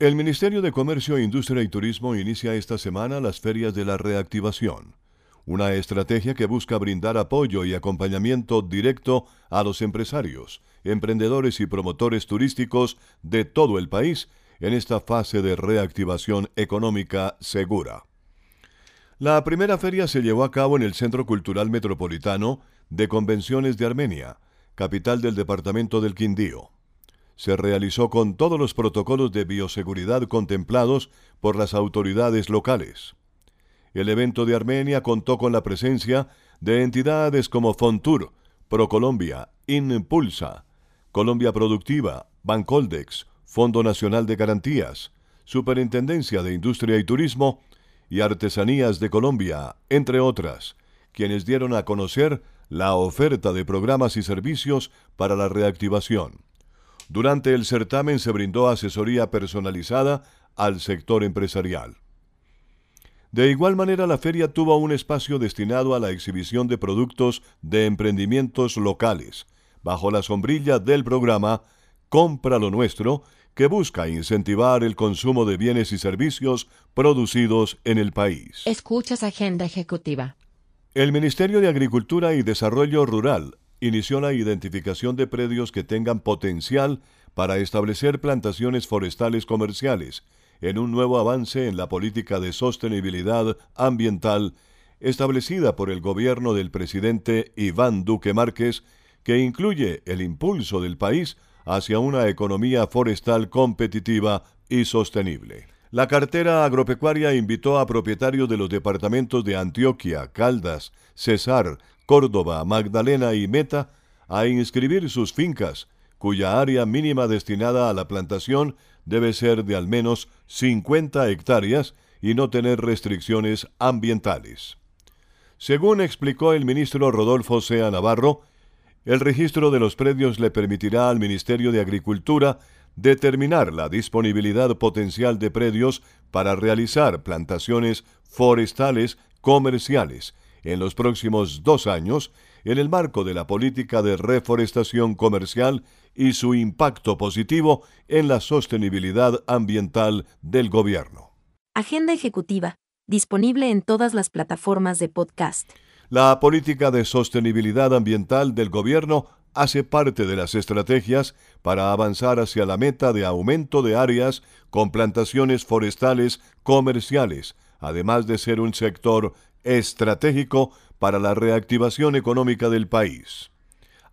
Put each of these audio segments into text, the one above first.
El Ministerio de Comercio, Industria y Turismo inicia esta semana las ferias de la reactivación, una estrategia que busca brindar apoyo y acompañamiento directo a los empresarios, emprendedores y promotores turísticos de todo el país en esta fase de reactivación económica segura. La primera feria se llevó a cabo en el Centro Cultural Metropolitano de Convenciones de Armenia, capital del departamento del Quindío se realizó con todos los protocolos de bioseguridad contemplados por las autoridades locales. El evento de Armenia contó con la presencia de entidades como Fontur, Procolombia, Impulsa, Colombia Productiva, Bancoldex, Fondo Nacional de Garantías, Superintendencia de Industria y Turismo y Artesanías de Colombia, entre otras, quienes dieron a conocer la oferta de programas y servicios para la reactivación. Durante el certamen se brindó asesoría personalizada al sector empresarial. De igual manera, la feria tuvo un espacio destinado a la exhibición de productos de emprendimientos locales, bajo la sombrilla del programa Compra lo Nuestro, que busca incentivar el consumo de bienes y servicios producidos en el país. Escuchas Agenda Ejecutiva. El Ministerio de Agricultura y Desarrollo Rural inició la identificación de predios que tengan potencial para establecer plantaciones forestales comerciales, en un nuevo avance en la política de sostenibilidad ambiental establecida por el gobierno del presidente Iván Duque Márquez, que incluye el impulso del país hacia una economía forestal competitiva y sostenible. La cartera agropecuaria invitó a propietarios de los departamentos de Antioquia, Caldas, Cesar, Córdoba, Magdalena y Meta a inscribir sus fincas, cuya área mínima destinada a la plantación debe ser de al menos 50 hectáreas y no tener restricciones ambientales. Según explicó el ministro Rodolfo Sea Navarro, el registro de los predios le permitirá al Ministerio de Agricultura determinar la disponibilidad potencial de predios para realizar plantaciones forestales comerciales en los próximos dos años en el marco de la política de reforestación comercial y su impacto positivo en la sostenibilidad ambiental del gobierno. Agenda ejecutiva, disponible en todas las plataformas de podcast. La política de sostenibilidad ambiental del gobierno hace parte de las estrategias para avanzar hacia la meta de aumento de áreas con plantaciones forestales comerciales, además de ser un sector estratégico para la reactivación económica del país.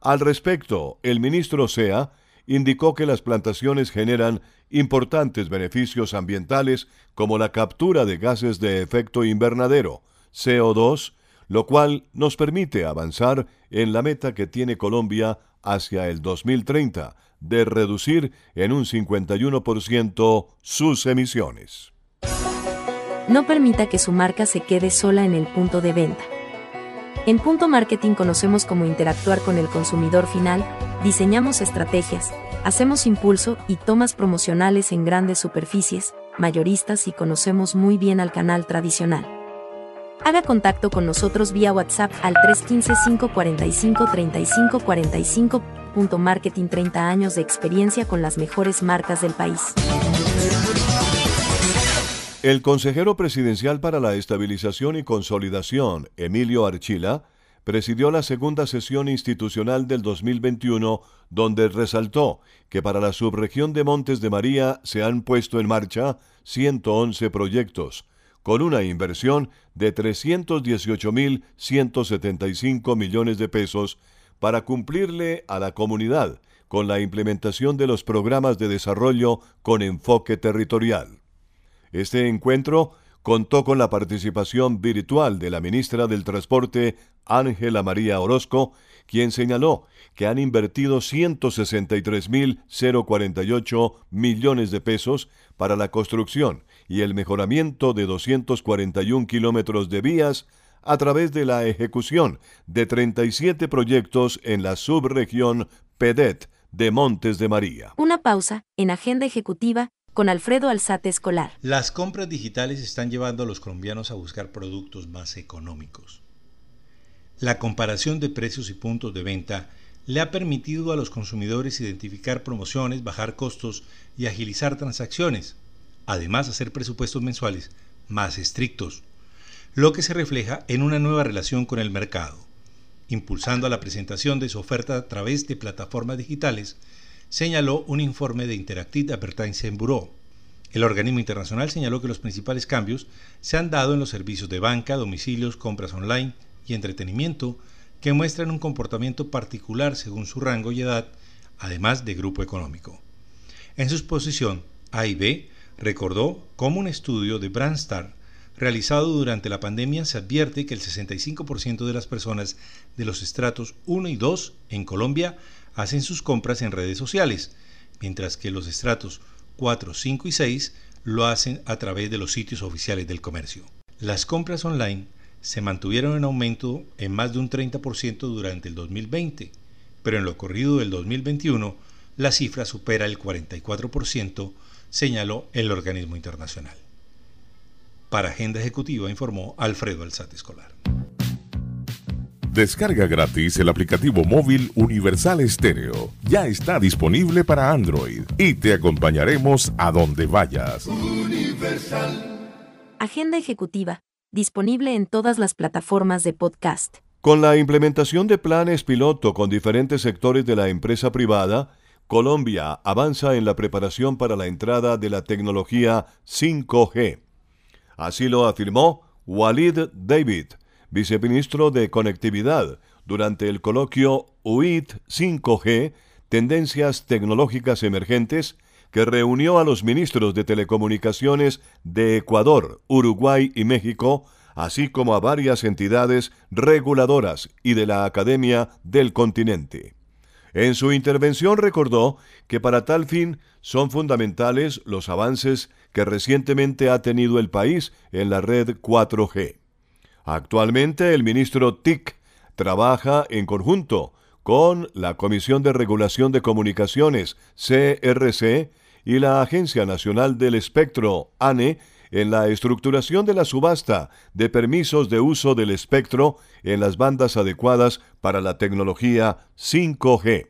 Al respecto, el ministro Sea indicó que las plantaciones generan importantes beneficios ambientales como la captura de gases de efecto invernadero, CO2, lo cual nos permite avanzar en la meta que tiene Colombia hacia el 2030 de reducir en un 51% sus emisiones. No permita que su marca se quede sola en el punto de venta. En Punto Marketing conocemos cómo interactuar con el consumidor final, diseñamos estrategias, hacemos impulso y tomas promocionales en grandes superficies, mayoristas y conocemos muy bien al canal tradicional. Haga contacto con nosotros vía WhatsApp al 315-545-3545. Punto Marketing 30 años de experiencia con las mejores marcas del país. El consejero presidencial para la estabilización y consolidación, Emilio Archila, presidió la segunda sesión institucional del 2021, donde resaltó que para la subregión de Montes de María se han puesto en marcha 111 proyectos, con una inversión de 318.175 millones de pesos para cumplirle a la comunidad con la implementación de los programas de desarrollo con enfoque territorial. Este encuentro contó con la participación virtual de la ministra del Transporte, Ángela María Orozco, quien señaló que han invertido 163.048 millones de pesos para la construcción y el mejoramiento de 241 kilómetros de vías a través de la ejecución de 37 proyectos en la subregión PEDET de Montes de María. Una pausa en Agenda Ejecutiva con Alfredo Alzate Escolar. Las compras digitales están llevando a los colombianos a buscar productos más económicos. La comparación de precios y puntos de venta le ha permitido a los consumidores identificar promociones, bajar costos y agilizar transacciones, además hacer presupuestos mensuales más estrictos lo que se refleja en una nueva relación con el mercado. Impulsando la presentación de su oferta a través de plataformas digitales, señaló un informe de Interactive Advertising Bureau. El organismo internacional señaló que los principales cambios se han dado en los servicios de banca, domicilios, compras online y entretenimiento, que muestran un comportamiento particular según su rango y edad, además de grupo económico. En su exposición, A y B recordó cómo un estudio de Brandstar realizado durante la pandemia se advierte que el 65% de las personas de los estratos 1 y 2 en Colombia hacen sus compras en redes sociales, mientras que los estratos 4, 5 y 6 lo hacen a través de los sitios oficiales del comercio. Las compras online se mantuvieron en aumento en más de un 30% durante el 2020, pero en lo corrido del 2021 la cifra supera el 44%, señaló el organismo internacional. Para Agenda Ejecutiva informó Alfredo Alzate Escolar. Descarga gratis el aplicativo móvil Universal Estéreo. Ya está disponible para Android y te acompañaremos a donde vayas. Agenda Ejecutiva, disponible en todas las plataformas de podcast. Con la implementación de planes piloto con diferentes sectores de la empresa privada, Colombia avanza en la preparación para la entrada de la tecnología 5G. Así lo afirmó Walid David, viceministro de Conectividad, durante el coloquio UIT 5G, Tendencias Tecnológicas Emergentes, que reunió a los ministros de Telecomunicaciones de Ecuador, Uruguay y México, así como a varias entidades reguladoras y de la Academia del continente. En su intervención recordó que para tal fin son fundamentales los avances que recientemente ha tenido el país en la red 4G. Actualmente el ministro TIC trabaja en conjunto con la Comisión de Regulación de Comunicaciones, CRC, y la Agencia Nacional del Espectro, ANE, en la estructuración de la subasta de permisos de uso del espectro en las bandas adecuadas para la tecnología 5G.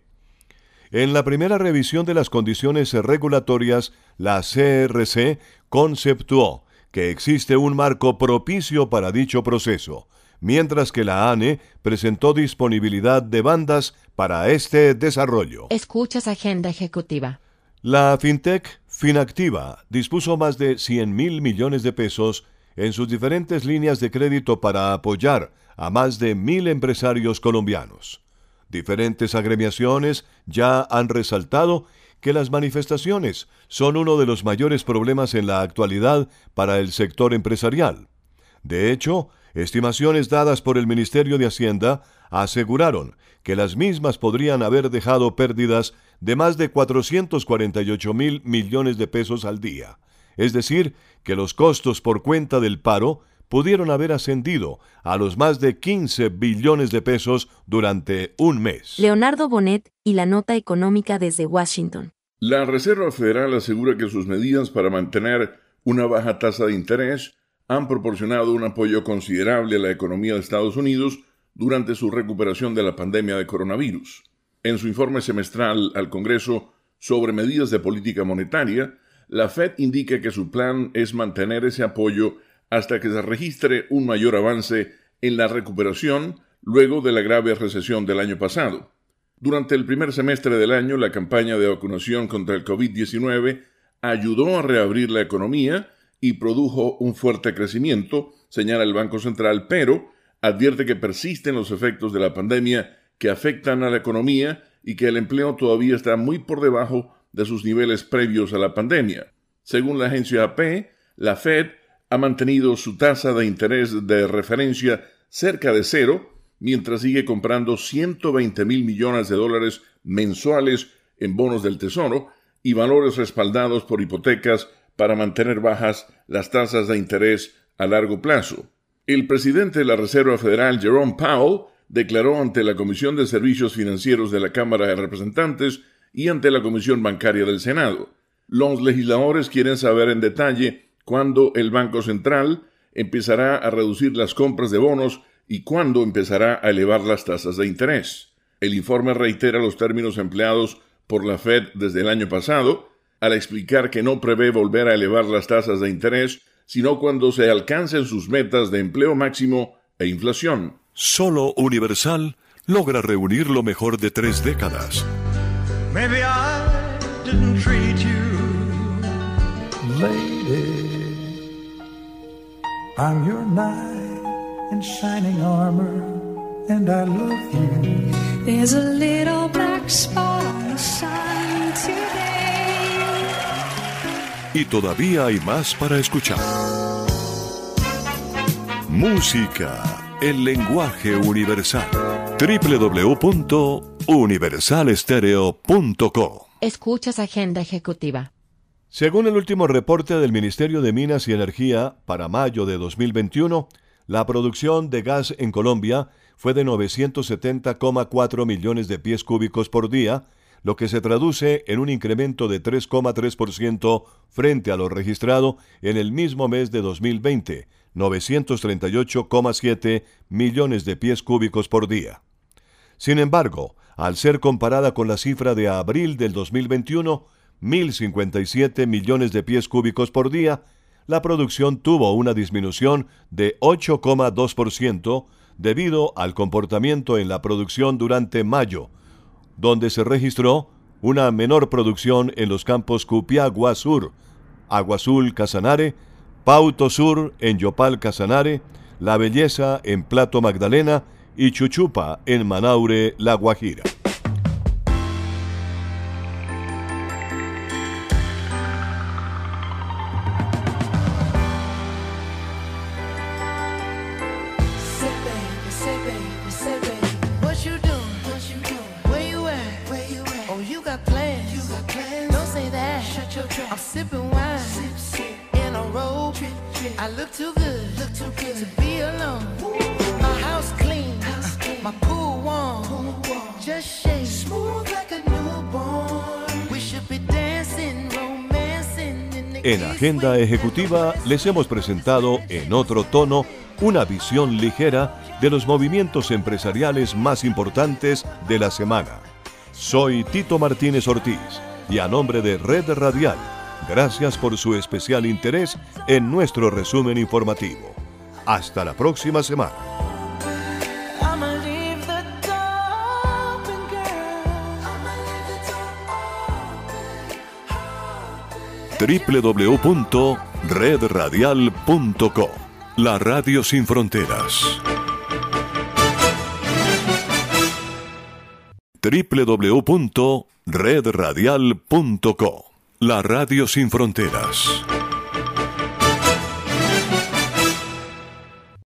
En la primera revisión de las condiciones regulatorias, la CRC conceptuó que existe un marco propicio para dicho proceso, mientras que la ANE presentó disponibilidad de bandas para este desarrollo. Escuchas Agenda Ejecutiva. La FinTech Finactiva dispuso más de 100 mil millones de pesos en sus diferentes líneas de crédito para apoyar a más de mil empresarios colombianos. Diferentes agremiaciones ya han resaltado que las manifestaciones son uno de los mayores problemas en la actualidad para el sector empresarial. De hecho, estimaciones dadas por el Ministerio de Hacienda aseguraron que las mismas podrían haber dejado pérdidas de más de 448 mil millones de pesos al día, es decir, que los costos por cuenta del paro pudieron haber ascendido a los más de 15 billones de pesos durante un mes. Leonardo Bonet y la nota económica desde Washington. La Reserva Federal asegura que sus medidas para mantener una baja tasa de interés han proporcionado un apoyo considerable a la economía de Estados Unidos durante su recuperación de la pandemia de coronavirus. En su informe semestral al Congreso sobre medidas de política monetaria, la Fed indica que su plan es mantener ese apoyo hasta que se registre un mayor avance en la recuperación luego de la grave recesión del año pasado. Durante el primer semestre del año, la campaña de vacunación contra el COVID-19 ayudó a reabrir la economía y produjo un fuerte crecimiento, señala el Banco Central, pero advierte que persisten los efectos de la pandemia que afectan a la economía y que el empleo todavía está muy por debajo de sus niveles previos a la pandemia. Según la agencia AP, la Fed ha mantenido su tasa de interés de referencia cerca de cero, mientras sigue comprando 120 mil millones de dólares mensuales en bonos del Tesoro y valores respaldados por hipotecas para mantener bajas las tasas de interés a largo plazo. El presidente de la Reserva Federal, Jerome Powell, declaró ante la Comisión de Servicios Financieros de la Cámara de Representantes y ante la Comisión Bancaria del Senado. Los legisladores quieren saber en detalle cuándo el Banco Central empezará a reducir las compras de bonos y cuándo empezará a elevar las tasas de interés. El informe reitera los términos empleados por la Fed desde el año pasado, al explicar que no prevé volver a elevar las tasas de interés, sino cuando se alcancen sus metas de empleo máximo e inflación. Solo Universal logra reunir lo mejor de tres décadas. Maybe I didn't treat you. Lady, I'm your knight in shining armor, and I love you. There's a little black spot on the sun today. Y todavía hay más para escuchar. Música, el lenguaje universal. www.universalestereo.co Escuchas Agenda Ejecutiva. Según el último reporte del Ministerio de Minas y Energía para mayo de 2021, la producción de gas en Colombia fue de 970,4 millones de pies cúbicos por día, lo que se traduce en un incremento de 3,3% frente a lo registrado en el mismo mes de 2020, 938,7 millones de pies cúbicos por día. Sin embargo, al ser comparada con la cifra de abril del 2021, 1.057 millones de pies cúbicos por día, la producción tuvo una disminución de 8,2% debido al comportamiento en la producción durante mayo, donde se registró una menor producción en los campos Cupiagua Sur, Agua Azul Casanare, Pauto Sur en Yopal Casanare, La Belleza en Plato Magdalena y Chuchupa en Manaure, La Guajira. Look too good, look too good to be alone. My house clean, house clean. my pool warm, pool warm. just shake smooth like a newborn. We should be dancing, romancing in the En Agenda Ejecutiva les hemos presentado en otro tono una visión ligera de los movimientos empresariales más importantes de la semana. Soy Tito Martínez Ortiz y a nombre de Red Radial, gracias por su especial interés en nuestro resumen informativo. Hasta la próxima semana. Www.redradial.co La Radio Sin Fronteras. www.redradial.co La Radio Sin Fronteras.